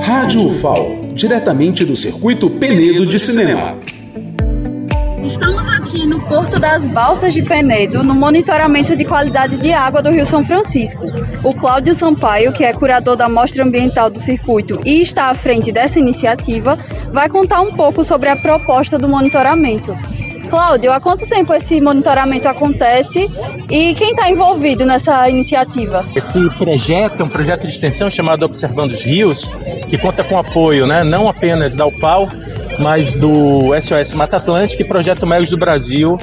Rádio UFAL, diretamente do circuito Penedo de Cinema. Estamos aqui no Porto das Balsas de Penedo, no monitoramento de qualidade de água do Rio São Francisco. O Cláudio Sampaio, que é curador da Mostra Ambiental do Circuito e está à frente dessa iniciativa, vai contar um pouco sobre a proposta do monitoramento. Cláudio, há quanto tempo esse monitoramento acontece e quem está envolvido nessa iniciativa? Esse projeto é um projeto de extensão chamado Observando os Rios, que conta com apoio né, não apenas da UPAL, mas do SOS Mata Atlântica e Projeto Melos do Brasil,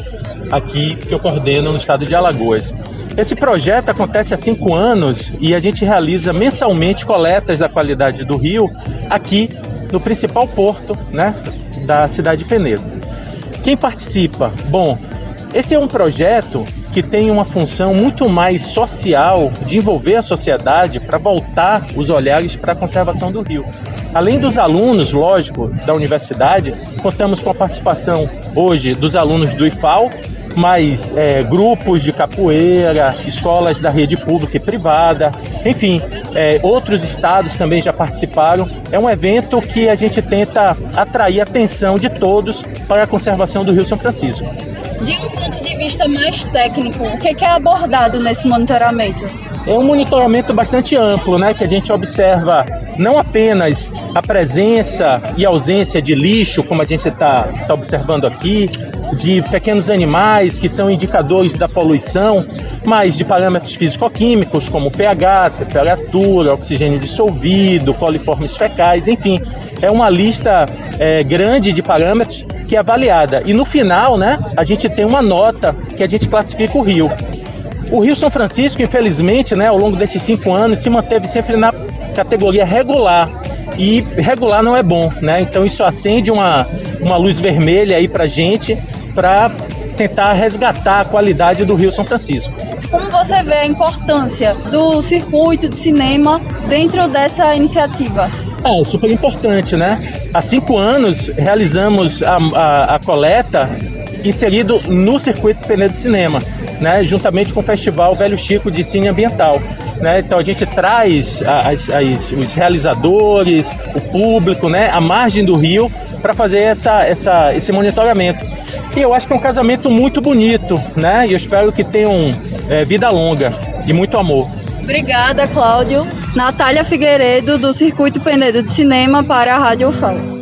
aqui que eu coordeno no estado de Alagoas. Esse projeto acontece há cinco anos e a gente realiza mensalmente coletas da qualidade do rio aqui no principal porto né, da cidade de Penedo. Quem participa? Bom, esse é um projeto que tem uma função muito mais social, de envolver a sociedade para voltar os olhares para a conservação do rio. Além dos alunos, lógico, da universidade, contamos com a participação hoje dos alunos do IFAL, mas é, grupos de capoeira, escolas da rede pública e privada, enfim, é, outros estados também já participaram. É um evento que a gente tenta atrair a atenção de todos para a conservação do Rio São Francisco. De um ponto de vista mais técnico, o que é abordado nesse monitoramento? É um monitoramento bastante amplo, né, que a gente observa não apenas a presença e ausência de lixo, como a gente está tá observando aqui, de pequenos animais que são indicadores da poluição, mas de parâmetros físico-químicos como pH, temperatura, oxigênio dissolvido, coliformes fecais, enfim, é uma lista é, grande de parâmetros que é avaliada. E no final, né, a gente tem uma nota que a gente classifica o rio. O Rio São Francisco, infelizmente, né, ao longo desses cinco anos, se manteve sempre na categoria regular. E regular não é bom, né? Então isso acende uma, uma luz vermelha aí pra gente para tentar resgatar a qualidade do Rio São Francisco. Como você vê a importância do circuito de cinema dentro dessa iniciativa? É, super importante, né? Há cinco anos realizamos a, a, a coleta inserido no circuito Penedo Cinema né, juntamente com o Festival Velho Chico de Cine Ambiental. Né? Então a gente traz as, as, os realizadores, o público, né, a margem do rio para fazer essa, essa, esse monitoramento. E eu acho que é um casamento muito bonito, né? E eu espero que tenham é, vida longa e muito amor. Obrigada, Cláudio. Natália Figueiredo, do Circuito Penedo de Cinema, para a Rádio UFAL.